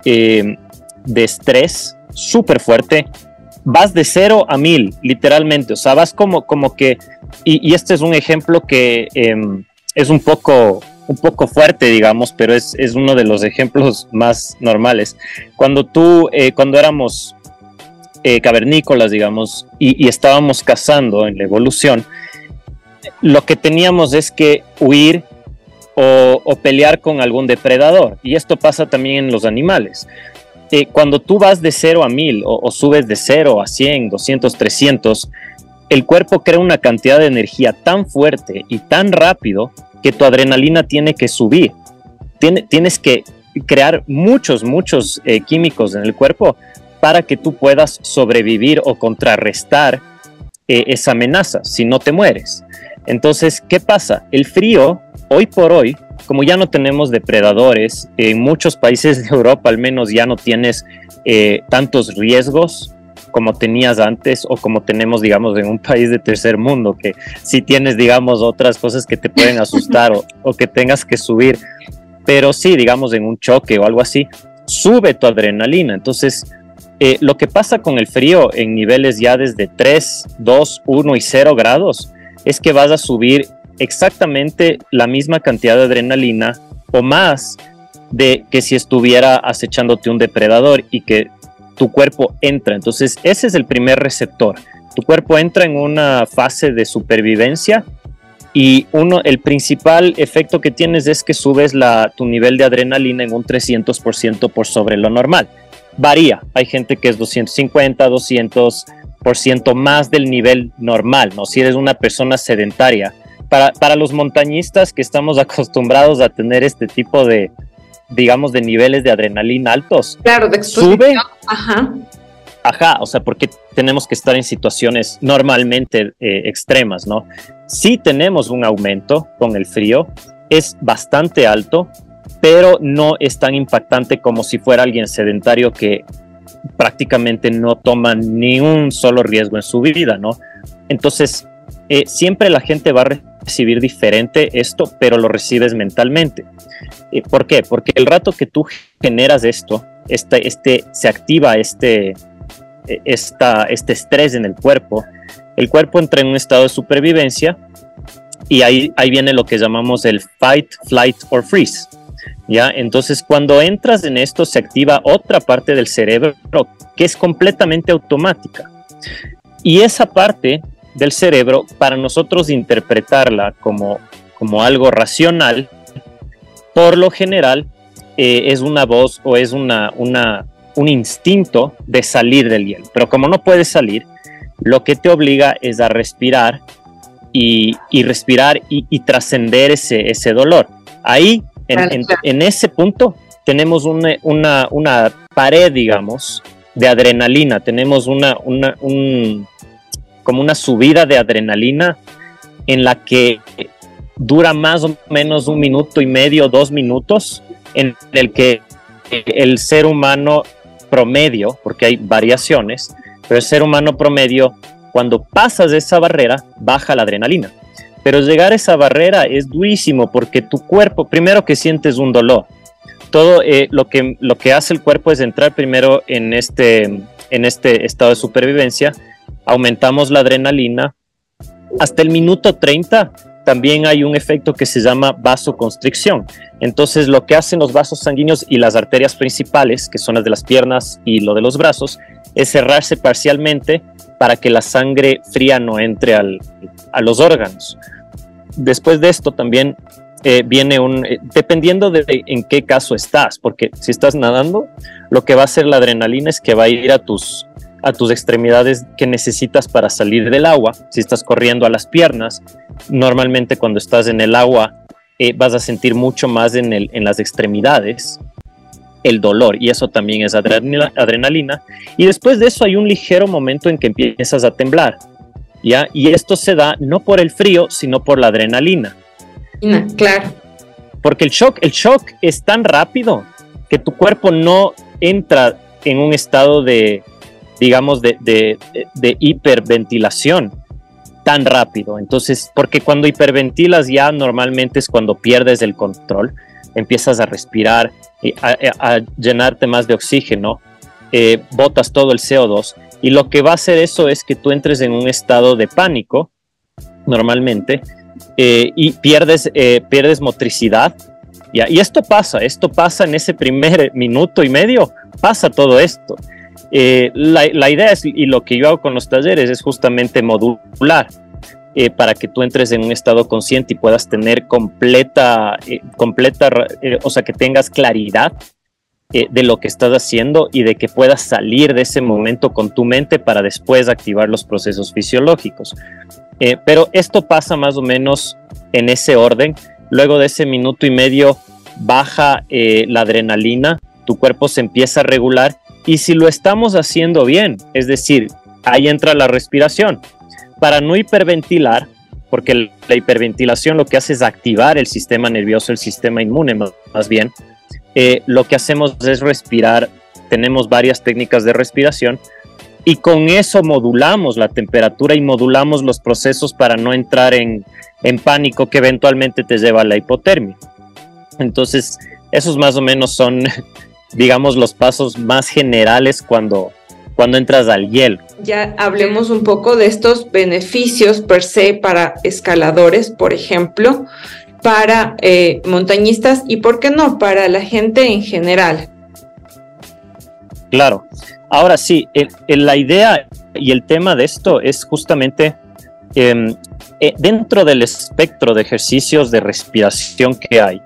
eh, de estrés súper fuerte vas de cero a mil, literalmente. O sea, vas como, como que, y, este es un ejemplo que em, es un poco, un poco fuerte, digamos, pero es, uno de los ejemplos más normales. Cuando tú, eh, cuando éramos eh, cavernícolas, digamos, y, estábamos cazando en la evolución, lo que teníamos es que huir o, pelear con algún depredador. Y esto pasa también en los animales cuando tú vas de 0 a 1000 o, subes de 0 a 100, 200, 300, el cuerpo crea una cantidad de energía tan fuerte y tan rápido que tu adrenalina tiene que subir. tienes que crear muchos, muchos eh, químicos en el cuerpo para que tú puedas sobrevivir o contrarrestar eh, esa amenaza, si no te mueres. Entonces, ¿qué pasa? El frío, hoy por hoy, como ya no tenemos depredadores, en muchos países de Europa al menos ya no tienes eh, tantos riesgos como tenías antes o como tenemos, digamos, en un país de tercer mundo, que si tienes, digamos, otras cosas que te pueden asustar o, que tengas que subir, pero sí, digamos, en un choque o algo así, sube tu adrenalina. Entonces, eh, lo que pasa con el frío en niveles ya desde 3, 2, 1 y 0 grados es que vas a subir exactamente la misma cantidad de adrenalina o más de que si estuviera acechándote un depredador y que tu cuerpo entra. Entonces, ese es el primer receptor. Tu cuerpo entra en una fase de supervivencia y uno, el principal efecto que tienes es que subes la, tu nivel de adrenalina en un 300% por sobre lo normal. Varía, hay gente que es 250, 200% más del nivel normal, ¿no? Si eres una persona sedentaria, para, los montañistas que estamos acostumbrados a tener este tipo de, digamos, de niveles de adrenalina altos. Claro, de sube, Ajá. ajá, o sea, porque tenemos que estar en situaciones normalmente eh, extremas, ¿no? Sí tenemos un aumento con el frío, es bastante alto, pero no es tan impactante como si fuera alguien sedentario que prácticamente no toma ni un solo riesgo en su vida, ¿no? Entonces, eh, siempre la gente va a recibir diferente esto, pero lo recibes mentalmente. Eh, ¿Por qué? Porque el rato que tú generas esto, este, este, se activa este, e, esta, este estrés en el cuerpo, el cuerpo entra en un estado de supervivencia y ahí, ahí viene lo que llamamos el fight, flight or freeze. ¿ya? Entonces, cuando entras en esto, se activa otra parte del cerebro que es completamente automática. Y esa parte del cerebro, para nosotros interpretarla como, como algo racional, por lo general eh, es una voz o es una, una, un instinto de salir del hielo. Pero como no puedes salir, lo que te obliga es a respirar y, respirar y, trascender ese, ese dolor. Ahí, en, ese punto, tenemos una, una, pared, digamos, de adrenalina. Tenemos una, una, un, como una subida de adrenalina en la que dura más o menos un minuto y medio, dos minutos, en el que el ser humano promedio, porque hay variaciones, pero el ser humano promedio, cuando pasas esa barrera, baja la adrenalina. Pero llegar a esa barrera es durísimo porque tu cuerpo, primero que sientes un dolor, todo eh, lo, que, lo que hace el cuerpo es entrar primero en este, en este estado de supervivencia, aumentamos la adrenalina, hasta el minuto 30 también hay un efecto que se llama vasoconstricción. Entonces, lo que hacen los vasos sanguíneos y las arterias principales, que son las de las piernas y lo de los brazos, es cerrarse parcialmente para que la sangre fría no entre a los órganos. Después de esto también eh, viene un, eh, dependiendo de en qué caso estás, porque si estás nadando, lo que va a hacer la adrenalina es que va a ir a tus a tus extremidades que necesitas para salir del agua. Si estás corriendo a las piernas, normalmente cuando estás en el agua eh, vas a sentir mucho más en, el, en las extremidades el dolor y eso también es adrenalina, Y después de eso hay un ligero momento en que empiezas a temblar. ¿ya? Y esto se da no por el frío, sino por la adrenalina. Claro. Porque el shock, el shock es tan rápido que tu cuerpo no entra en un estado de, digamos, de, de, hiperventilación tan rápido. Entonces, porque cuando hiperventilas ya normalmente es cuando pierdes el control, empiezas a respirar, a, llenarte más de oxígeno, eh, botas todo el CO2 y lo que va a hacer eso es que tú entres en un estado de pánico normalmente eh, y pierdes, eh, pierdes motricidad. Y esto pasa, esto pasa en ese primer minuto y medio, pasa todo esto. Eh, la, idea es, y lo que yo hago con los talleres es justamente modular eh, para que tú entres en un estado consciente y puedas tener completa, eh, completa o sea, que tengas claridad de lo que estás haciendo y de que puedas salir de ese momento con tu mente para después activar los procesos fisiológicos. pero esto pasa más o menos en ese orden. Luego de ese minuto y medio baja la adrenalina, tu cuerpo se empieza a regular y si lo estamos haciendo bien, es decir, ahí entra la respiración. Para no hiperventilar, porque la hiperventilación lo que hace es activar el sistema nervioso, el sistema inmune más bien, eh, lo que hacemos es respirar. Tenemos varias técnicas de respiración y con eso modulamos la temperatura y modulamos los procesos para no entrar en, en pánico que eventualmente te lleva a la hipotermia. Entonces, esos más o menos son digamos, los pasos más generales cuando, cuando entras al hielo. Ya hablemos un poco de estos beneficios per se para escaladores, por ejemplo, para eh, montañistas y, ¿por qué no?, para la gente en general. Claro. Ahora sí, la idea y el tema de esto es justamente em, eh, dentro del espectro de ejercicios de respiración que hay,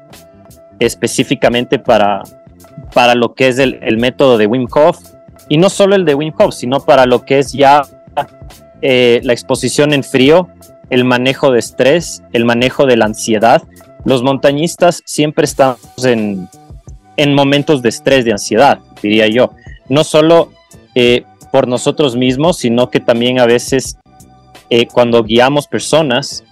específicamente para, para lo que es el, método de Wim Hof, y no solo el de Wim Hof, sino para lo que es ya eh, la exposición en frío, el manejo de estrés, el manejo de la ansiedad. Los montañistas siempre estamos en, momentos de estrés, de ansiedad, diría yo. No solo eh, por nosotros mismos, sino que también a veces eh, cuando guiamos personas,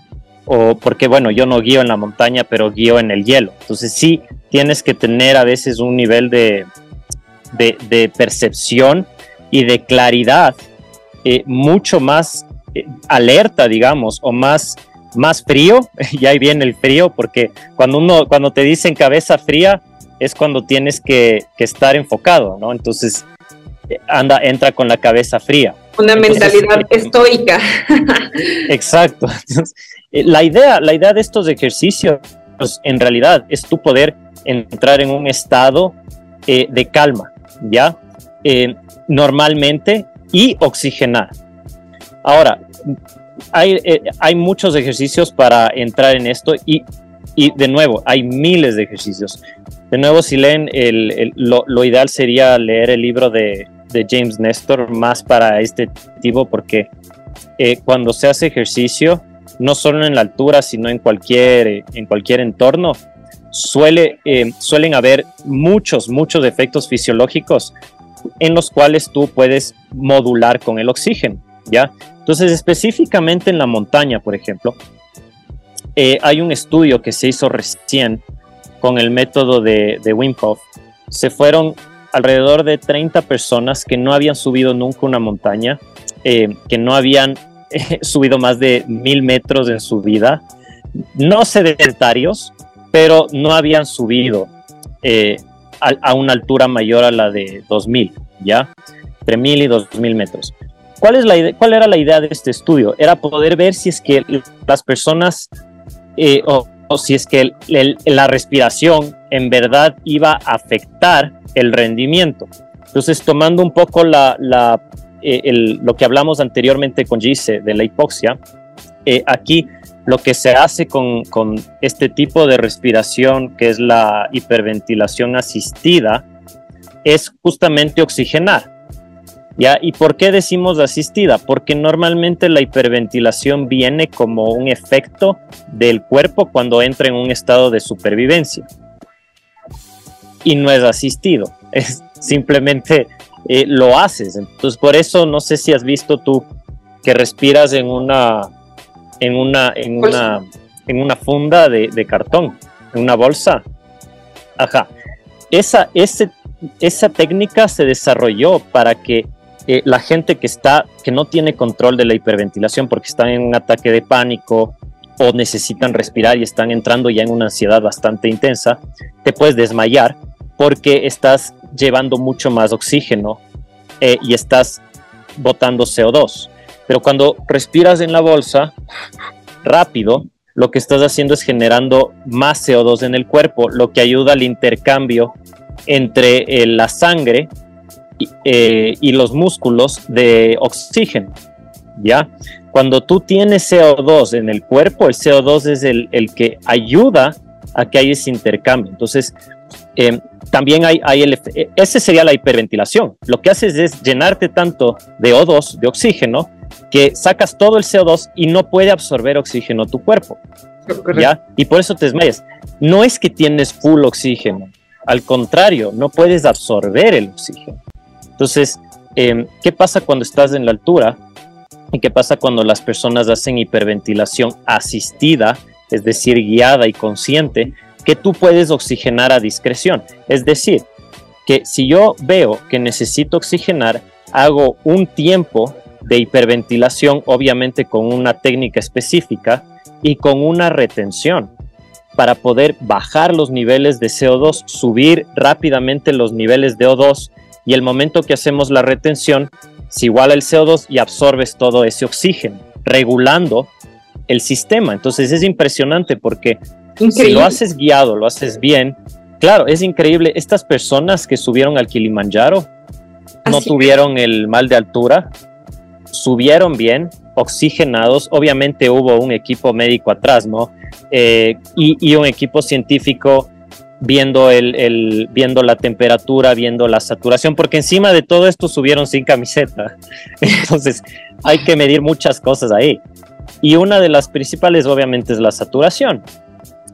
o porque bueno, yo no guío en la montaña, pero guío en el hielo. Entonces sí tienes que tener a veces un nivel de, de, percepción y de claridad eh, mucho más eh, alerta, digamos, o más, más frío, y ahí viene el frío, porque cuando uno, cuando te dicen cabeza fría, es cuando tienes que, que estar enfocado, ¿no? Entonces, anda, entra con la cabeza fría. Una mentalidad estoica. Exacto. Eh, la, idea, la idea de estos ejercicios en realidad es tu poder entrar en un estado eh, de calma, ¿ya? Eh, normalmente y oxigenar. Ahora, hay, hay, muchos ejercicios para entrar en esto y, y, de nuevo, hay miles de ejercicios. De nuevo, si leen, el, lo, lo, ideal sería leer el libro de de James Nestor más para este tipo porque eh, cuando se hace ejercicio, no solo en la altura, sino en cualquier, eh, en cualquier entorno, suele, eh, suelen haber muchos, muchos efectos fisiológicos en los cuales tú puedes modular con el oxígeno, ¿ya? Entonces, específicamente en la montaña, por ejemplo, hay un estudio que se hizo recién con el método de, de Wim Hof. Se fueron alrededor de 30 personas que no habían subido nunca una montaña, eh, que no habían eh, subido más de mil metros en su vida, no sedentarios, pero no habían subido eh, a, una altura mayor a la de 2000, ¿ya? Entre 1000 y 2000 metros. ¿Cuál, es la ¿Cuál era la idea de este estudio? Era poder ver si es que las personas o, si es que la respiración en verdad iba a afectar el rendimiento. Entonces, tomando un poco la, eh, lo que hablamos anteriormente con Gise de la hipoxia, eh, aquí lo que se hace con, este tipo de respiración, que es la hiperventilación asistida, es justamente oxigenar. ¿Ya? ¿Y por qué decimos asistida? Porque normalmente la hiperventilación viene como un efecto del cuerpo cuando entra en un estado de supervivencia y no es asistido, es simplemente eh, lo haces. Entonces, por eso no sé si has visto tú que respiras en una, en una, en pues una, en una funda de, cartón, en una bolsa. Ajá. Esa, ese, esa técnica se desarrolló para que eh, la gente que está, que no tiene control de la hiperventilación porque están en un ataque de pánico o necesitan respirar y están entrando ya en una ansiedad bastante intensa, te puedes desmayar porque estás llevando mucho más oxígeno eh, y estás botando CO2. Pero cuando respiras en la bolsa rápido, lo que estás haciendo es generando más CO2 en el cuerpo, lo que ayuda al intercambio entre eh, la sangre eh, y, los músculos de oxígeno. ¿Ya? Cuando tú tienes CO2 en el cuerpo, el CO2 es el, el que ayuda a que haya ese intercambio. Entonces, eh, también hay, hay el, eh, ese sería la hiperventilación. Lo que haces es llenarte tanto de O2, de oxígeno, que sacas todo el CO2 y no puede absorber oxígeno tu cuerpo. ¿ya? Y por eso te desmayas. No es que tienes full oxígeno, al contrario, no puedes absorber el oxígeno. Entonces, em, ¿qué pasa cuando estás en la altura? ¿Y qué pasa cuando las personas hacen hiperventilación asistida, es decir, guiada y consciente? Que tú puedes oxigenar a discreción. Es decir, que si yo veo que necesito oxigenar, hago un tiempo de hiperventilación, obviamente con una técnica específica y con una retención para poder bajar los niveles de CO2, subir rápidamente los niveles de O2 y el momento que hacemos la retención, se iguala el CO2 y absorbes todo ese oxígeno, regulando el sistema. Entonces es impresionante porque si lo haces guiado, lo haces bien, claro, es increíble. Estas personas que subieron al Kilimanjaro no tuvieron el mal de altura, subieron bien, oxigenados. Obviamente hubo un equipo médico atrás, ¿no? Eh, y, un equipo científico viendo, el, viendo la temperatura, viendo la saturación, porque encima de todo esto subieron sin camiseta. Entonces hay que medir muchas cosas ahí. Y una de las principales obviamente es la saturación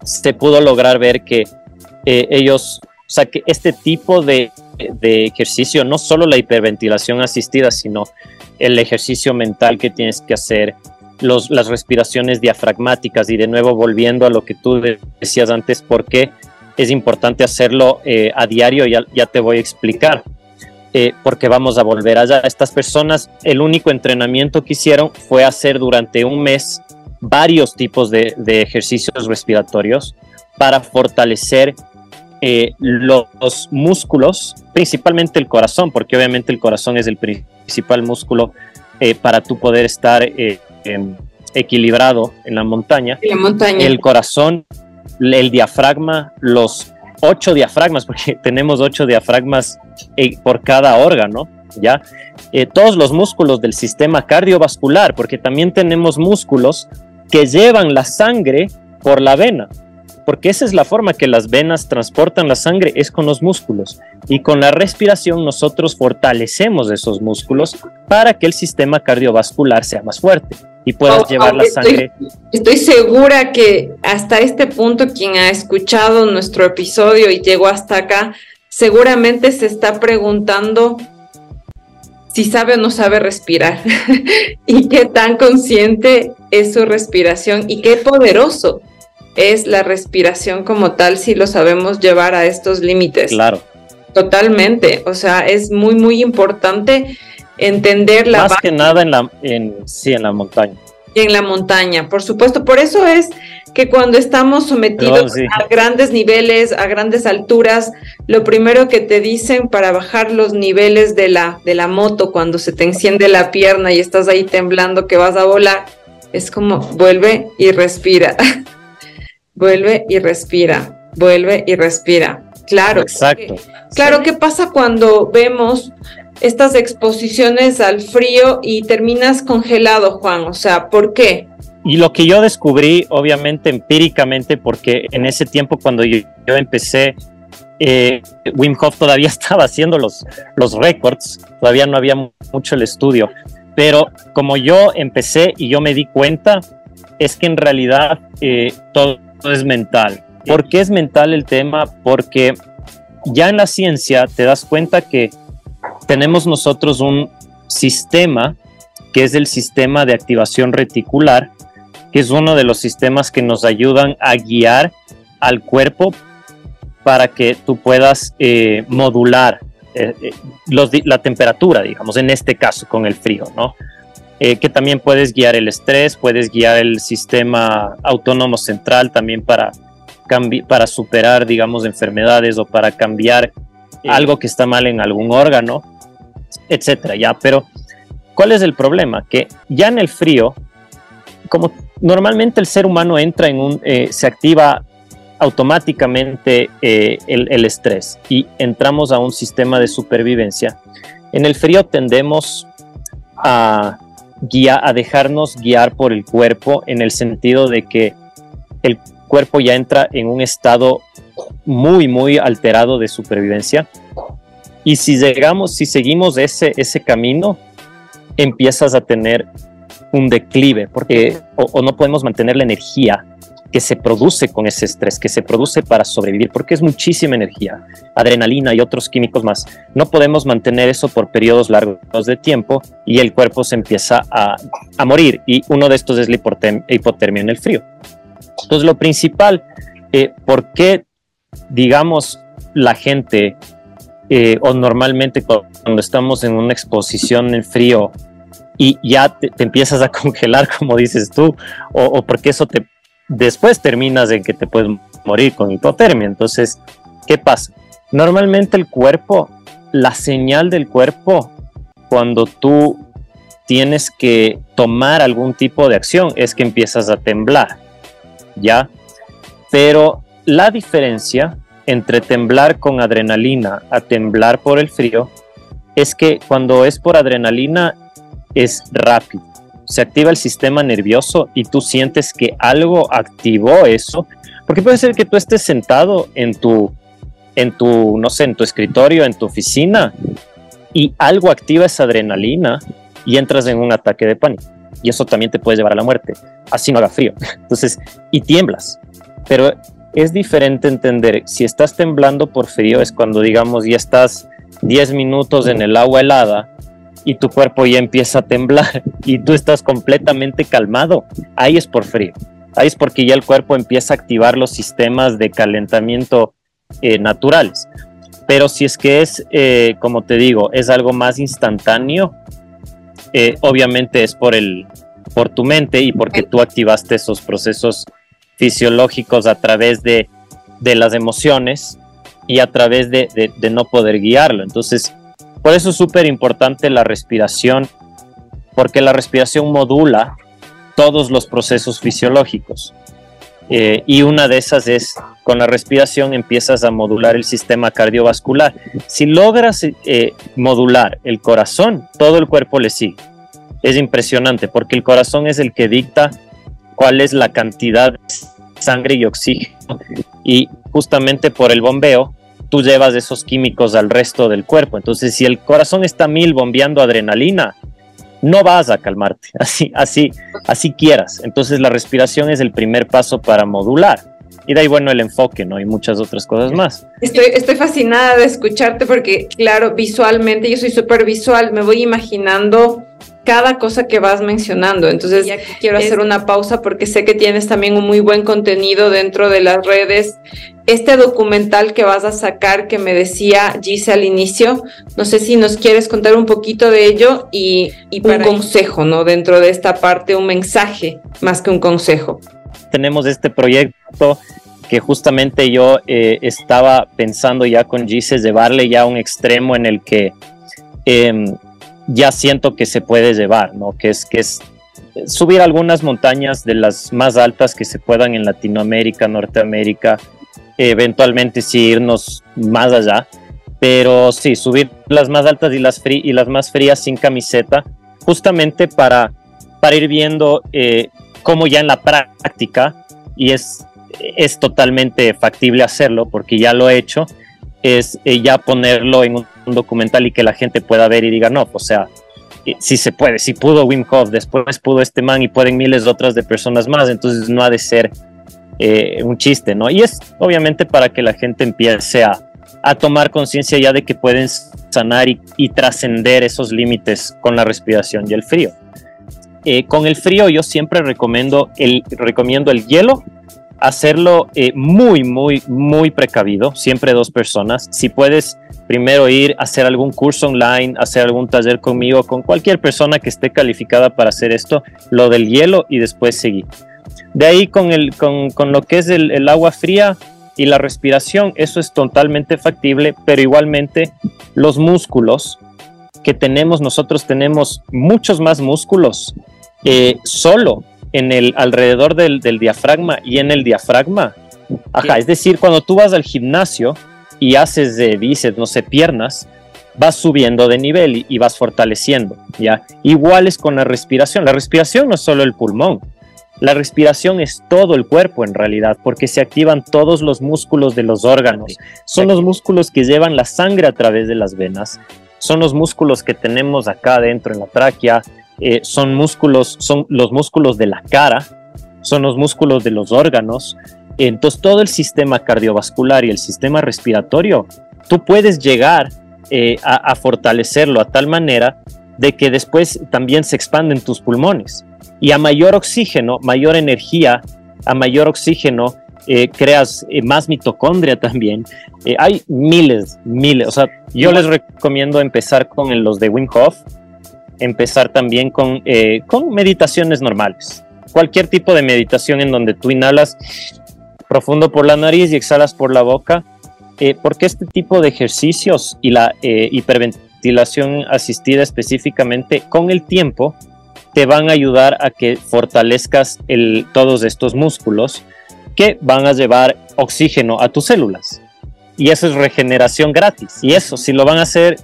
se pudo lograr ver que eh, ellos, o sea, que este tipo de de ejercicio, no solo la hiperventilación asistida, sino el ejercicio mental que tienes que hacer, los, las respiraciones diafragmáticas y de nuevo volviendo a lo que tú decías antes, por qué es importante hacerlo eh, a diario, ya, ya te voy a explicar. Eh, porque vamos a volver allá. Estas personas, el único entrenamiento que hicieron fue hacer durante un mes varios tipos de, de ejercicios respiratorios para fortalecer eh, los músculos, principalmente el corazón, porque obviamente el corazón es el principal músculo eh, para tú poder estar eh, em, equilibrado en la montaña. la montaña. El corazón, el diafragma, los ocho diafragmas, porque tenemos ocho diafragmas por cada órgano, ¿ya? todos los músculos del sistema cardiovascular, porque también tenemos músculos que llevan la sangre por la vena porque esa es la forma que las venas transportan la sangre, es con los músculos. Y con la respiración nosotros fortalecemos esos músculos para que el sistema cardiovascular sea más fuerte y puedas llevar la sangre. Estoy, segura que hasta este punto quien ha escuchado nuestro episodio y llegó hasta acá, seguramente se está preguntando si sabe o no sabe respirar y qué tan consciente es su respiración y qué poderoso es la respiración como tal si lo sabemos llevar a estos límites. Claro. Totalmente, o sea, es muy, muy importante entender la... Más que nada en la, en, sí, en la montaña. Y en la montaña, por supuesto. Por eso es que cuando estamos sometidos a grandes niveles, a grandes alturas, lo primero que te dicen para bajar los niveles de la, de la moto, cuando se te enciende la pierna y estás ahí temblando que vas a volar, es como vuelve y respira. vuelve y respira, vuelve y respira. Claro. Exacto. claro, ¿qué pasa cuando vemos estas exposiciones al frío y terminas congelado, Juan? O sea, ¿por qué? Y lo que yo descubrí, obviamente empíricamente, porque en ese tiempo cuando yo, empecé, eh, Wim Hof todavía estaba haciendo los, los récords, todavía no había mucho el estudio, pero como yo empecé y yo me di cuenta, es que en realidad eh, todo es mental. ¿Por qué es mental el tema? Porque ya en la ciencia te das cuenta que tenemos nosotros un sistema que es el sistema de activación reticular, que es uno de los sistemas que nos ayudan a guiar al cuerpo para que tú puedas eh, modular eh, eh, la temperatura, digamos, en este caso con el frío, ¿no? Que también puedes guiar el estrés, puedes guiar el sistema autónomo central también para, para superar, digamos, enfermedades o para cambiar algo que está mal en algún órgano, etcétera, ya. Pero, ¿cuál es el problema? Que ya en el frío, como normalmente el ser humano entra en un, eh, se activa automáticamente eh, el, el estrés y entramos a un sistema de supervivencia. En el frío tendemos a guía, a dejarnos guiar por el cuerpo en el sentido de que el cuerpo ya entra en un estado muy, muy alterado de supervivencia. Y si llegamos, si seguimos ese, ese camino, empiezas a tener un declive, porque o no podemos mantener la energía que se produce con ese estrés, que se produce para sobrevivir, porque es muchísima energía, adrenalina y otros químicos más. No podemos mantener eso por periodos largos de tiempo y el cuerpo se empieza a, morir y uno de estos es la hipotermia en el frío. Entonces lo principal, eh, ¿por qué, digamos, la gente eh, o normalmente cuando estamos en una exposición en frío y ya te, empiezas a congelar, como dices tú, o, o porque eso te después terminas en que te puedes morir con hipotermia. Entonces, ¿qué pasa? Normalmente el cuerpo, la señal del cuerpo, cuando tú tienes que tomar algún tipo de acción, es que empiezas a temblar, ¿ya? Pero la diferencia entre temblar con adrenalina a temblar por el frío es que cuando es por adrenalina es rápido se activa el sistema nervioso y tú sientes que algo activó eso, porque puede ser que tú estés sentado en tu, en tu, no sé, en tu escritorio, en tu oficina, y algo activa esa adrenalina y entras en un ataque de pánico. Y eso también te puede llevar a la muerte, así no haga frío. Entonces, y tiemblas. Pero es diferente entender, si estás temblando por frío es cuando, digamos, ya estás 10 minutos en el agua helada y tu cuerpo ya empieza a temblar y tú estás completamente calmado, ahí es por frío. Ahí es porque ya el cuerpo empieza a activar los sistemas de calentamiento eh, naturales. Pero si es que es, eh, como te digo, es algo más instantáneo, eh, obviamente es por, el, por tu mente y porque tú activaste esos procesos fisiológicos a través de, de las emociones y a través de, de, no poder guiarlo. Entonces, por eso es súper importante la respiración, porque la respiración modula todos los procesos fisiológicos. Eh, y una de esas es, con la respiración empiezas a modular el sistema cardiovascular. Si logras eh, modular el corazón, todo el cuerpo le sigue. Es impresionante porque el corazón es el que dicta cuál es la cantidad de sangre y oxígeno. Y justamente por el bombeo, tú llevas esos químicos al resto del cuerpo. Entonces, si el corazón está mil bombeando adrenalina, no vas a calmarte, así, así, así quieras. Entonces la respiración es el primer paso para modular. Y de ahí, bueno, el enfoque, ¿no? Y muchas otras cosas más. Estoy, estoy fascinada de escucharte porque, claro, visualmente, yo soy súper visual, me voy imaginando cada cosa que vas mencionando. Entonces, ya quiero hacer una pausa porque sé que tienes también un muy buen contenido dentro de las redes este documental que vas a sacar que me decía Gise al inicio, no sé si nos quieres contar un poquito de ello y, un consejo, ¿no? Dentro de esta parte, un mensaje más que un consejo. Tenemos este proyecto que justamente yo eh, estaba pensando ya con Gise llevarle ya a un extremo en el que em, ya siento que se puede llevar, ¿no? Que es, que es subir algunas montañas de las más altas que se puedan en Latinoamérica, Norteamérica, eventualmente sí irnos más allá, pero sí, subir las más altas y las, y las más frías sin camiseta, justamente para, para ir viendo eh, cómo ya en la práctica, y es, es totalmente factible hacerlo porque ya lo he hecho, es eh, ya ponerlo en un, documental y que la gente pueda ver y diga, no, o sea, eh, si se puede, si pudo Wim Hof, después pudo este man y pueden miles de otras de personas más, entonces no ha de ser eh, un chiste, ¿no? Y es obviamente para que la gente empiece a, tomar conciencia ya de que pueden sanar y, trascender esos límites con la respiración y el frío. Eh, con el frío yo siempre recomiendo el, recomiendo el hielo, hacerlo muy, muy, muy precavido, siempre dos personas. Si puedes primero ir a hacer algún curso online, hacer algún taller conmigo, con cualquier persona que esté calificada para hacer esto, lo del hielo y después seguir. De ahí con, el, con, con lo que es el, el, agua fría y la respiración, eso es totalmente factible, pero igualmente los músculos que tenemos, nosotros tenemos muchos más músculos eh, solo en el alrededor del, del, diafragma y en el diafragma. Ajá, es decir, cuando tú vas al gimnasio y haces de bíceps, no sé, piernas, vas subiendo de nivel y, y vas fortaleciendo, ¿ya? Igual es con la respiración. La respiración no es solo el pulmón, la respiración es todo el cuerpo en realidad, porque se activan todos los músculos de los órganos. Son los músculos que llevan la sangre a través de las venas, son los músculos que tenemos acá adentro en la tráquea, eh, son músculos, son los músculos de la cara, son los músculos de los órganos. Entonces todo el sistema cardiovascular y el sistema respiratorio, tú puedes llegar eh, a, fortalecerlo a tal manera de que después también se expanden tus pulmones y a mayor oxígeno, mayor energía, a mayor oxígeno, eh, creas eh, más mitocondria también. Hay miles, miles. O sea, yo les recomiendo empezar con los de Wim empezar también con, con meditaciones normales. Cualquier tipo de meditación en donde tú inhalas profundo por la nariz y exhalas por la boca, porque este tipo de ejercicios y la hiperventilación asistida específicamente con el tiempo te van a ayudar a que fortalezcas todos estos músculos que van a llevar oxígeno a tus células. Y eso es regeneración gratis. Y eso, si lo van a hacer,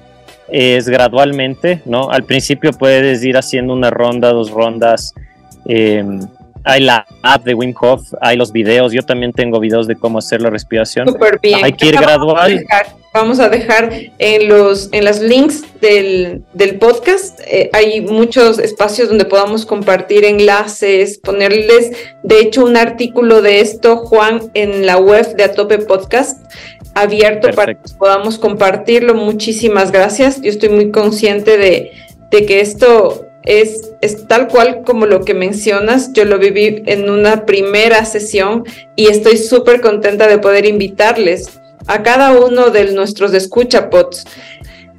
es gradualmente, ¿no? Al principio puedes ir haciendo una ronda, dos rondas. Em, hay la app de Wim Hof, hay los videos. Yo también tengo videos de cómo hacer la respiración. Súper bien. Hay que ir gradual. vamos a dejar en los en las links del, podcast. Eh, hay muchos espacios donde podamos compartir enlaces, ponerles, de hecho, un artículo de esto, Juan, en la web de Atope Podcast, abierto para que podamos compartirlo. Muchísimas gracias. Yo estoy muy consciente de, de que esto es, es, tal cual como lo que mencionas. Yo lo viví en una primera sesión y estoy súper contenta de poder invitarles a cada uno de nuestros escuchapots.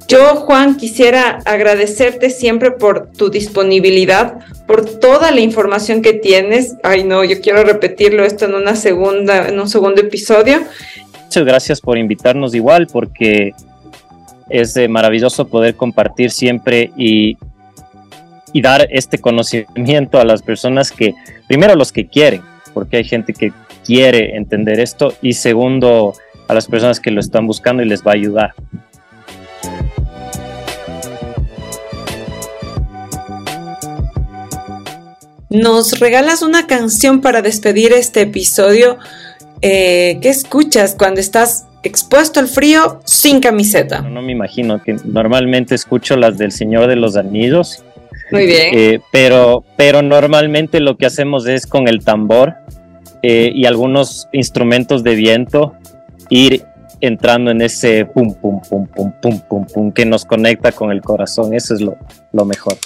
Yo, Juan, quisiera agradecerte siempre por tu disponibilidad, por toda la información que tienes. Ay, no, yo quiero repetirlo esto en una segunda, en un segundo episodio. Muchas gracias por invitarnos igual, porque es eh, maravilloso poder compartir siempre y, y dar este conocimiento a las personas que, primero los que quieren, porque hay gente que quiere entender esto, y segundo, a las personas que lo están buscando y les va a ayudar. Nos regalas una canción para despedir este episodio. Eh, ¿Qué escuchas cuando estás expuesto al frío sin camiseta? No, me imagino que normalmente escucho las del Señor de los Anillos. Muy bien. Eh, pero, pero normalmente lo que hacemos es con el tambor eh, y algunos instrumentos de viento ir entrando en ese pum, pum, pum, pum, pum, pum, pum, que nos conecta con el corazón. Eso es lo, lo mejor.